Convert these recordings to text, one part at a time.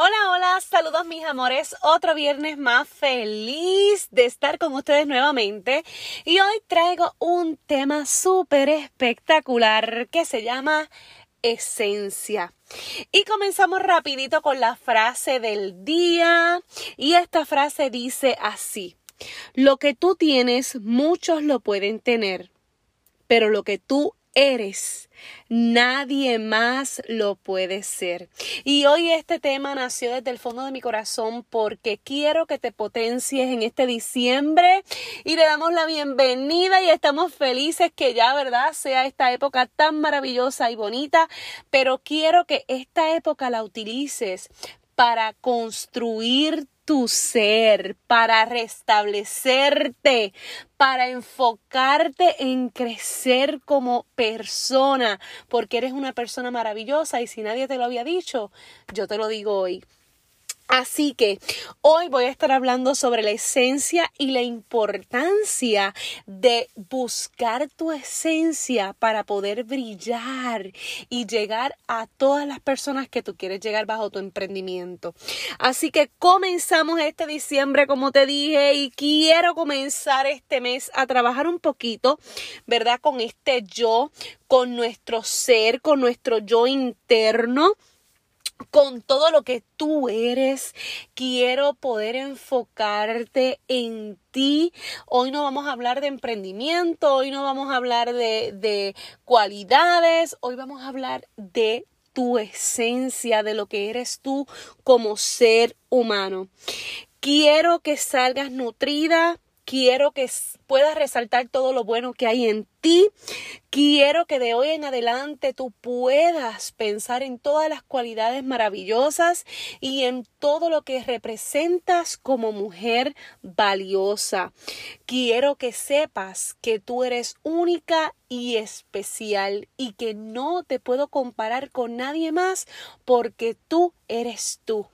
Hola, hola, saludos mis amores. Otro viernes más feliz de estar con ustedes nuevamente. Y hoy traigo un tema súper espectacular que se llama esencia. Y comenzamos rapidito con la frase del día. Y esta frase dice así. Lo que tú tienes, muchos lo pueden tener. Pero lo que tú eres. Nadie más lo puede ser. Y hoy este tema nació desde el fondo de mi corazón porque quiero que te potencies en este diciembre y le damos la bienvenida y estamos felices que ya, ¿verdad?, sea esta época tan maravillosa y bonita, pero quiero que esta época la utilices para construir tu ser, para restablecerte, para enfocarte en crecer como persona, porque eres una persona maravillosa y si nadie te lo había dicho, yo te lo digo hoy. Así que hoy voy a estar hablando sobre la esencia y la importancia de buscar tu esencia para poder brillar y llegar a todas las personas que tú quieres llegar bajo tu emprendimiento. Así que comenzamos este diciembre, como te dije, y quiero comenzar este mes a trabajar un poquito, ¿verdad? Con este yo, con nuestro ser, con nuestro yo interno con todo lo que tú eres. Quiero poder enfocarte en ti. Hoy no vamos a hablar de emprendimiento, hoy no vamos a hablar de, de cualidades, hoy vamos a hablar de tu esencia, de lo que eres tú como ser humano. Quiero que salgas nutrida, quiero que puedas resaltar todo lo bueno que hay en ti. Quiero que de hoy en adelante tú puedas pensar en todas las cualidades maravillosas y en todo lo que representas como mujer valiosa. Quiero que sepas que tú eres única y especial y que no te puedo comparar con nadie más porque tú eres tú.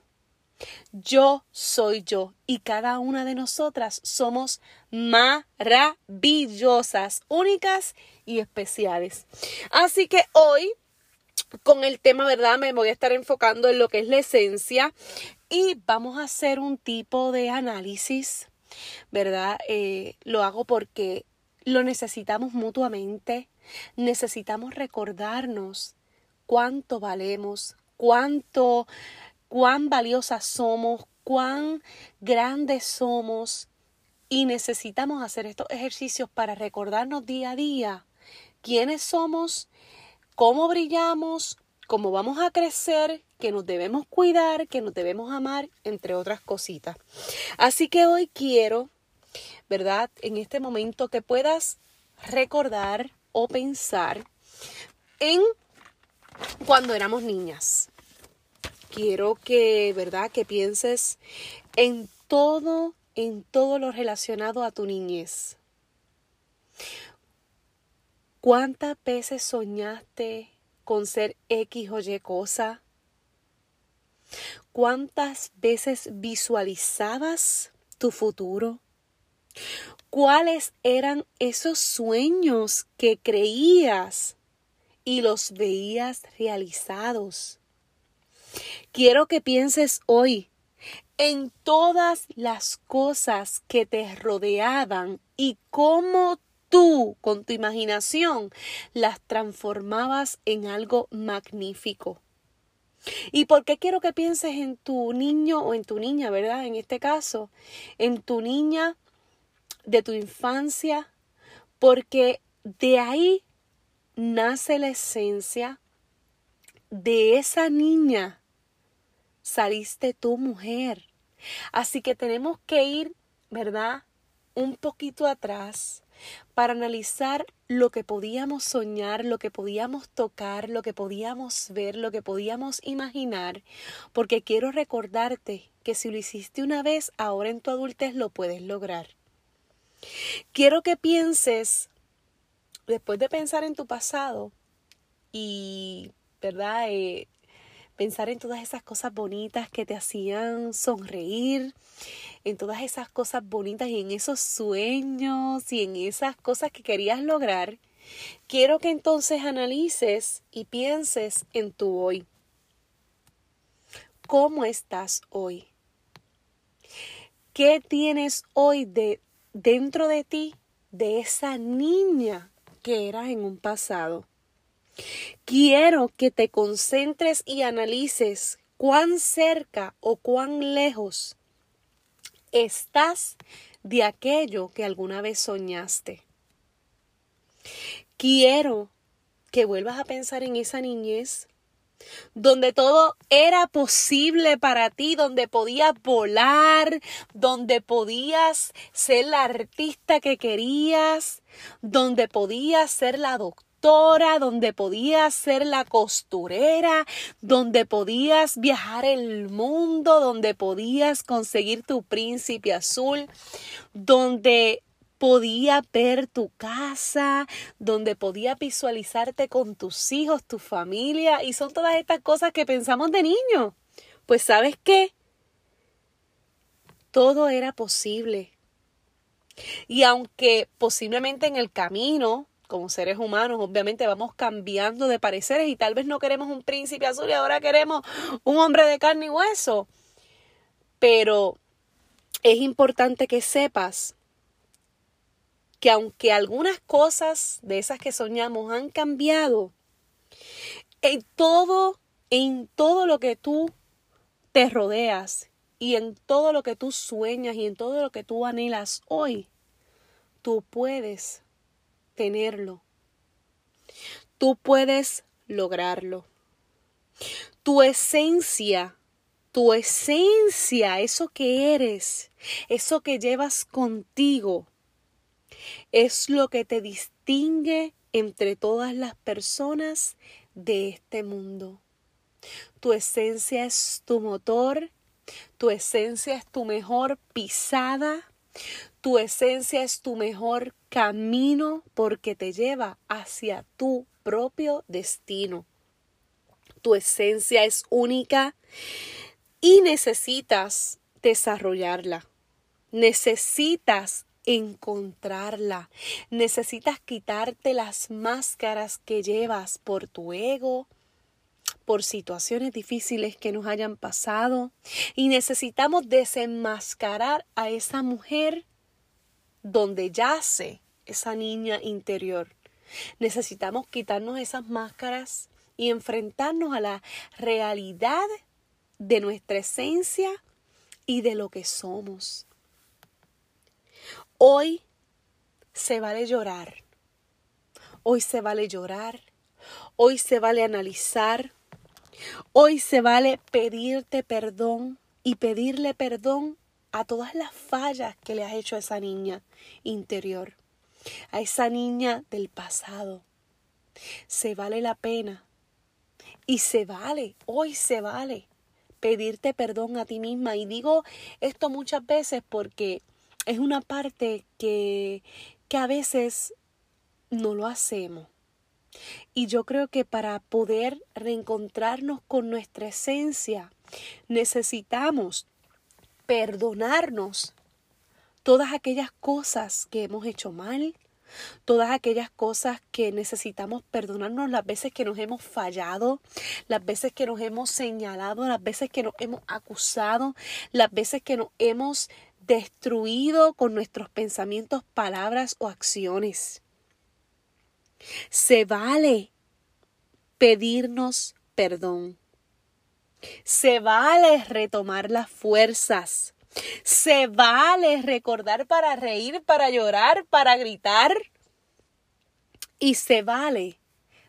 Yo soy yo y cada una de nosotras somos maravillosas, únicas y especiales. Así que hoy con el tema, ¿verdad? Me voy a estar enfocando en lo que es la esencia y vamos a hacer un tipo de análisis, ¿verdad? Eh, lo hago porque lo necesitamos mutuamente, necesitamos recordarnos cuánto valemos, cuánto cuán valiosas somos, cuán grandes somos y necesitamos hacer estos ejercicios para recordarnos día a día quiénes somos, cómo brillamos, cómo vamos a crecer, que nos debemos cuidar, que nos debemos amar, entre otras cositas. Así que hoy quiero, ¿verdad? En este momento que puedas recordar o pensar en cuando éramos niñas quiero que, ¿verdad? Que pienses en todo, en todo lo relacionado a tu niñez. ¿Cuántas veces soñaste con ser X o Y cosa? ¿Cuántas veces visualizabas tu futuro? ¿Cuáles eran esos sueños que creías y los veías realizados? Quiero que pienses hoy en todas las cosas que te rodeaban y cómo tú, con tu imaginación, las transformabas en algo magnífico. ¿Y por qué quiero que pienses en tu niño o en tu niña, verdad? En este caso, en tu niña de tu infancia, porque de ahí nace la esencia de esa niña. Saliste tu mujer. Así que tenemos que ir, ¿verdad? Un poquito atrás para analizar lo que podíamos soñar, lo que podíamos tocar, lo que podíamos ver, lo que podíamos imaginar, porque quiero recordarte que si lo hiciste una vez, ahora en tu adultez lo puedes lograr. Quiero que pienses, después de pensar en tu pasado y, ¿verdad? Eh, pensar en todas esas cosas bonitas que te hacían sonreír, en todas esas cosas bonitas y en esos sueños y en esas cosas que querías lograr, quiero que entonces analices y pienses en tu hoy. ¿Cómo estás hoy? ¿Qué tienes hoy de dentro de ti de esa niña que eras en un pasado? Quiero que te concentres y analices cuán cerca o cuán lejos estás de aquello que alguna vez soñaste. Quiero que vuelvas a pensar en esa niñez donde todo era posible para ti, donde podías volar, donde podías ser la artista que querías, donde podías ser la doctora donde podías ser la costurera, donde podías viajar el mundo, donde podías conseguir tu príncipe azul, donde podía ver tu casa, donde podía visualizarte con tus hijos, tu familia, y son todas estas cosas que pensamos de niño. Pues sabes qué? Todo era posible. Y aunque posiblemente en el camino como seres humanos, obviamente vamos cambiando de pareceres y tal vez no queremos un príncipe azul y ahora queremos un hombre de carne y hueso. Pero es importante que sepas que aunque algunas cosas de esas que soñamos han cambiado, en todo, en todo lo que tú te rodeas y en todo lo que tú sueñas y en todo lo que tú anhelas hoy, tú puedes tenerlo. Tú puedes lograrlo. Tu esencia, tu esencia, eso que eres, eso que llevas contigo, es lo que te distingue entre todas las personas de este mundo. Tu esencia es tu motor, tu esencia es tu mejor pisada, tu esencia es tu mejor camino porque te lleva hacia tu propio destino. Tu esencia es única y necesitas desarrollarla. Necesitas encontrarla. Necesitas quitarte las máscaras que llevas por tu ego, por situaciones difíciles que nos hayan pasado y necesitamos desenmascarar a esa mujer donde yace esa niña interior. Necesitamos quitarnos esas máscaras y enfrentarnos a la realidad de nuestra esencia y de lo que somos. Hoy se vale llorar. Hoy se vale llorar. Hoy se vale analizar. Hoy se vale pedirte perdón y pedirle perdón a todas las fallas que le has hecho a esa niña interior, a esa niña del pasado. Se vale la pena y se vale, hoy se vale pedirte perdón a ti misma. Y digo esto muchas veces porque es una parte que, que a veces no lo hacemos. Y yo creo que para poder reencontrarnos con nuestra esencia, necesitamos perdonarnos todas aquellas cosas que hemos hecho mal, todas aquellas cosas que necesitamos perdonarnos, las veces que nos hemos fallado, las veces que nos hemos señalado, las veces que nos hemos acusado, las veces que nos hemos destruido con nuestros pensamientos, palabras o acciones. Se vale pedirnos perdón. Se vale retomar las fuerzas. Se vale recordar para reír, para llorar, para gritar. Y se vale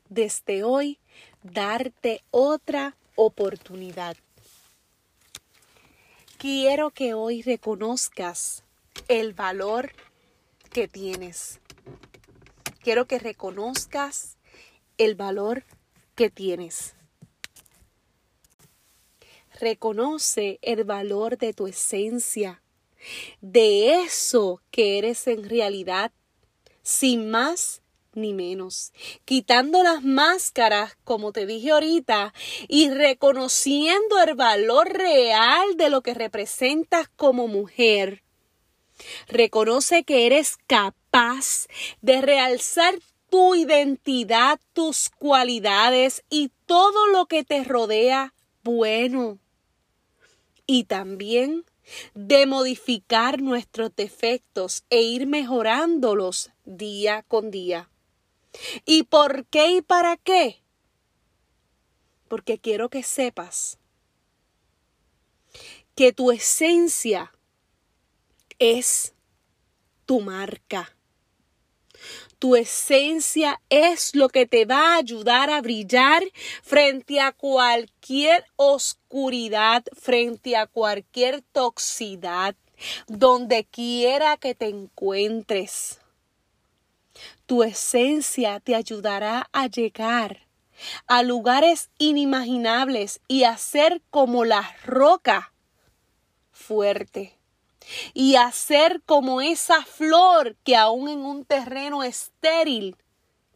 desde hoy darte otra oportunidad. Quiero que hoy reconozcas el valor que tienes. Quiero que reconozcas el valor que tienes. Reconoce el valor de tu esencia, de eso que eres en realidad, sin más ni menos, quitando las máscaras, como te dije ahorita, y reconociendo el valor real de lo que representas como mujer. Reconoce que eres capaz de realzar tu identidad, tus cualidades y todo lo que te rodea bueno y también de modificar nuestros defectos e ir mejorándolos día con día. ¿Y por qué y para qué? Porque quiero que sepas que tu esencia es tu marca. Tu esencia es lo que te va a ayudar a brillar frente a cualquier oscuridad, frente a cualquier toxicidad, donde quiera que te encuentres. Tu esencia te ayudará a llegar a lugares inimaginables y a ser como la roca fuerte y hacer como esa flor que aún en un terreno estéril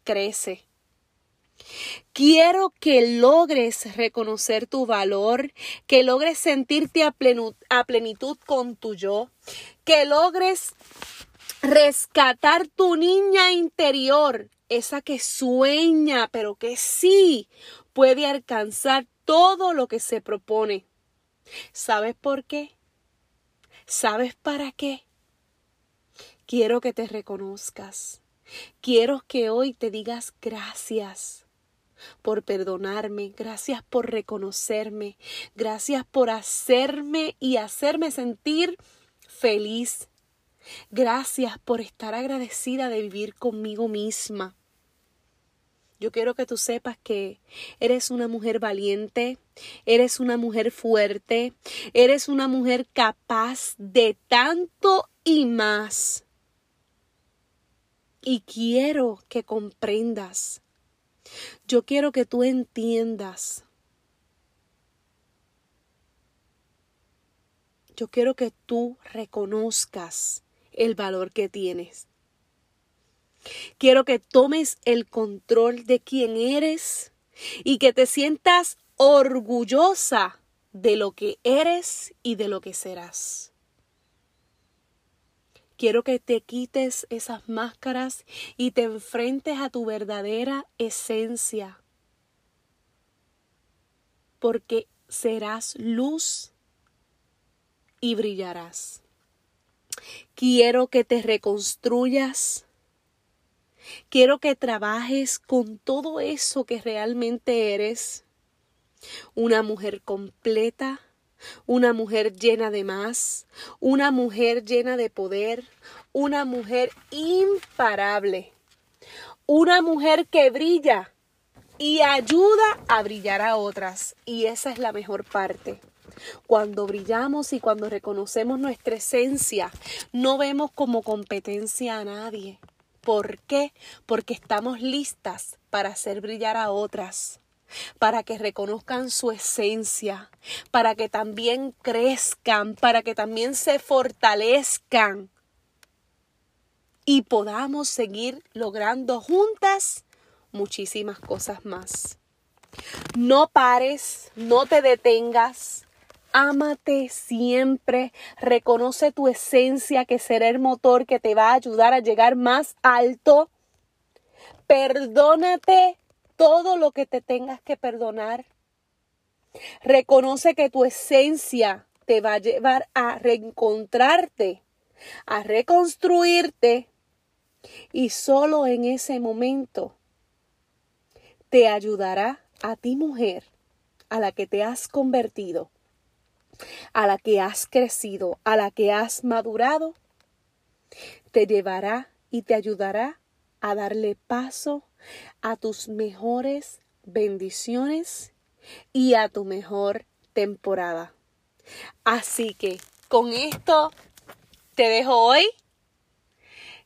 crece. Quiero que logres reconocer tu valor, que logres sentirte a, a, plenitud con tu yo, que logres rescatar tu niña interior, esa que sueña, pero que sí puede alcanzar todo lo que se propone. ¿Sabes por qué? ¿Sabes para qué? Quiero que te reconozcas. Quiero que hoy te digas gracias por perdonarme, gracias por reconocerme, gracias por hacerme y hacerme sentir feliz. Gracias por estar agradecida de vivir conmigo misma. Yo quiero que tú sepas que eres una mujer valiente, eres una mujer fuerte, eres una mujer capaz de tanto y más. Y quiero que comprendas. Yo quiero que tú entiendas. Yo quiero que tú reconozcas el valor que tienes. Quiero que tomes el control de quién eres y que te sientas orgullosa de lo que eres y de lo que serás. Quiero que te quites esas máscaras y te enfrentes a tu verdadera esencia, porque serás luz y brillarás. Quiero que te reconstruyas Quiero que trabajes con todo eso que realmente eres. Una mujer completa, una mujer llena de más, una mujer llena de poder, una mujer imparable, una mujer que brilla y ayuda a brillar a otras. Y esa es la mejor parte. Cuando brillamos y cuando reconocemos nuestra esencia, no vemos como competencia a nadie. ¿Por qué? Porque estamos listas para hacer brillar a otras, para que reconozcan su esencia, para que también crezcan, para que también se fortalezcan y podamos seguir logrando juntas muchísimas cosas más. No pares, no te detengas, Ámate siempre, reconoce tu esencia que será el motor que te va a ayudar a llegar más alto. Perdónate todo lo que te tengas que perdonar. Reconoce que tu esencia te va a llevar a reencontrarte, a reconstruirte y solo en ese momento te ayudará a ti mujer a la que te has convertido, a la que has crecido, a la que has madurado, te llevará y te ayudará a darle paso a tus mejores bendiciones y a tu mejor temporada. Así que con esto te dejo hoy.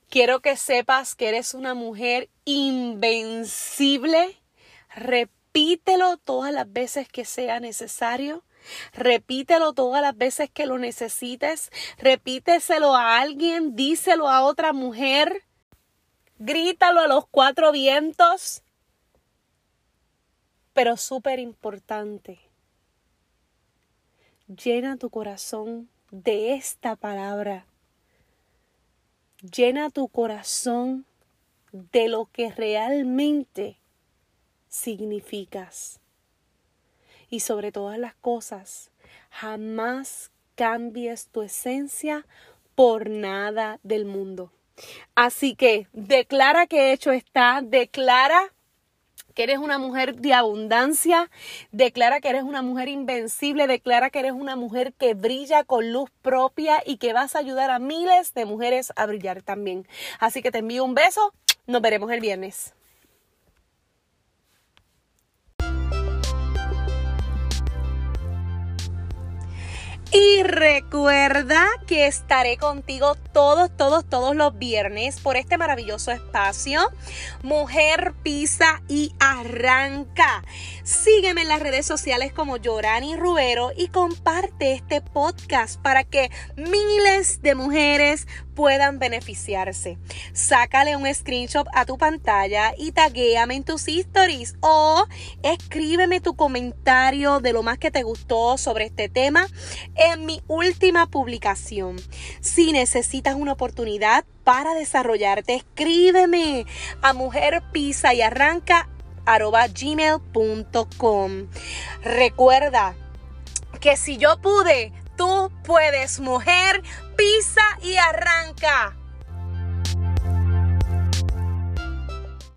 Quiero que sepas que eres una mujer invencible. Repítelo todas las veces que sea necesario. Repítelo todas las veces que lo necesites. Repíteselo a alguien, díselo a otra mujer. Grítalo a los cuatro vientos. Pero súper importante, llena tu corazón de esta palabra. Llena tu corazón de lo que realmente significas. Y sobre todas las cosas, jamás cambies tu esencia por nada del mundo. Así que declara que hecho está, declara que eres una mujer de abundancia, declara que eres una mujer invencible, declara que eres una mujer que brilla con luz propia y que vas a ayudar a miles de mujeres a brillar también. Así que te envío un beso, nos veremos el viernes. Y recuerda que estaré contigo todos, todos, todos los viernes por este maravilloso espacio. Mujer pisa y arranca. Sígueme en las redes sociales como Yorani Rubero y comparte este podcast para que miles de mujeres puedan beneficiarse. Sácale un screenshot a tu pantalla y taguéame en tus stories o escríbeme tu comentario de lo más que te gustó sobre este tema en mi última publicación. Si necesitas una oportunidad para desarrollarte, escríbeme a mujer pisa y arranca gmail.com. Recuerda que si yo pude, tú puedes, mujer, pisa y arranca.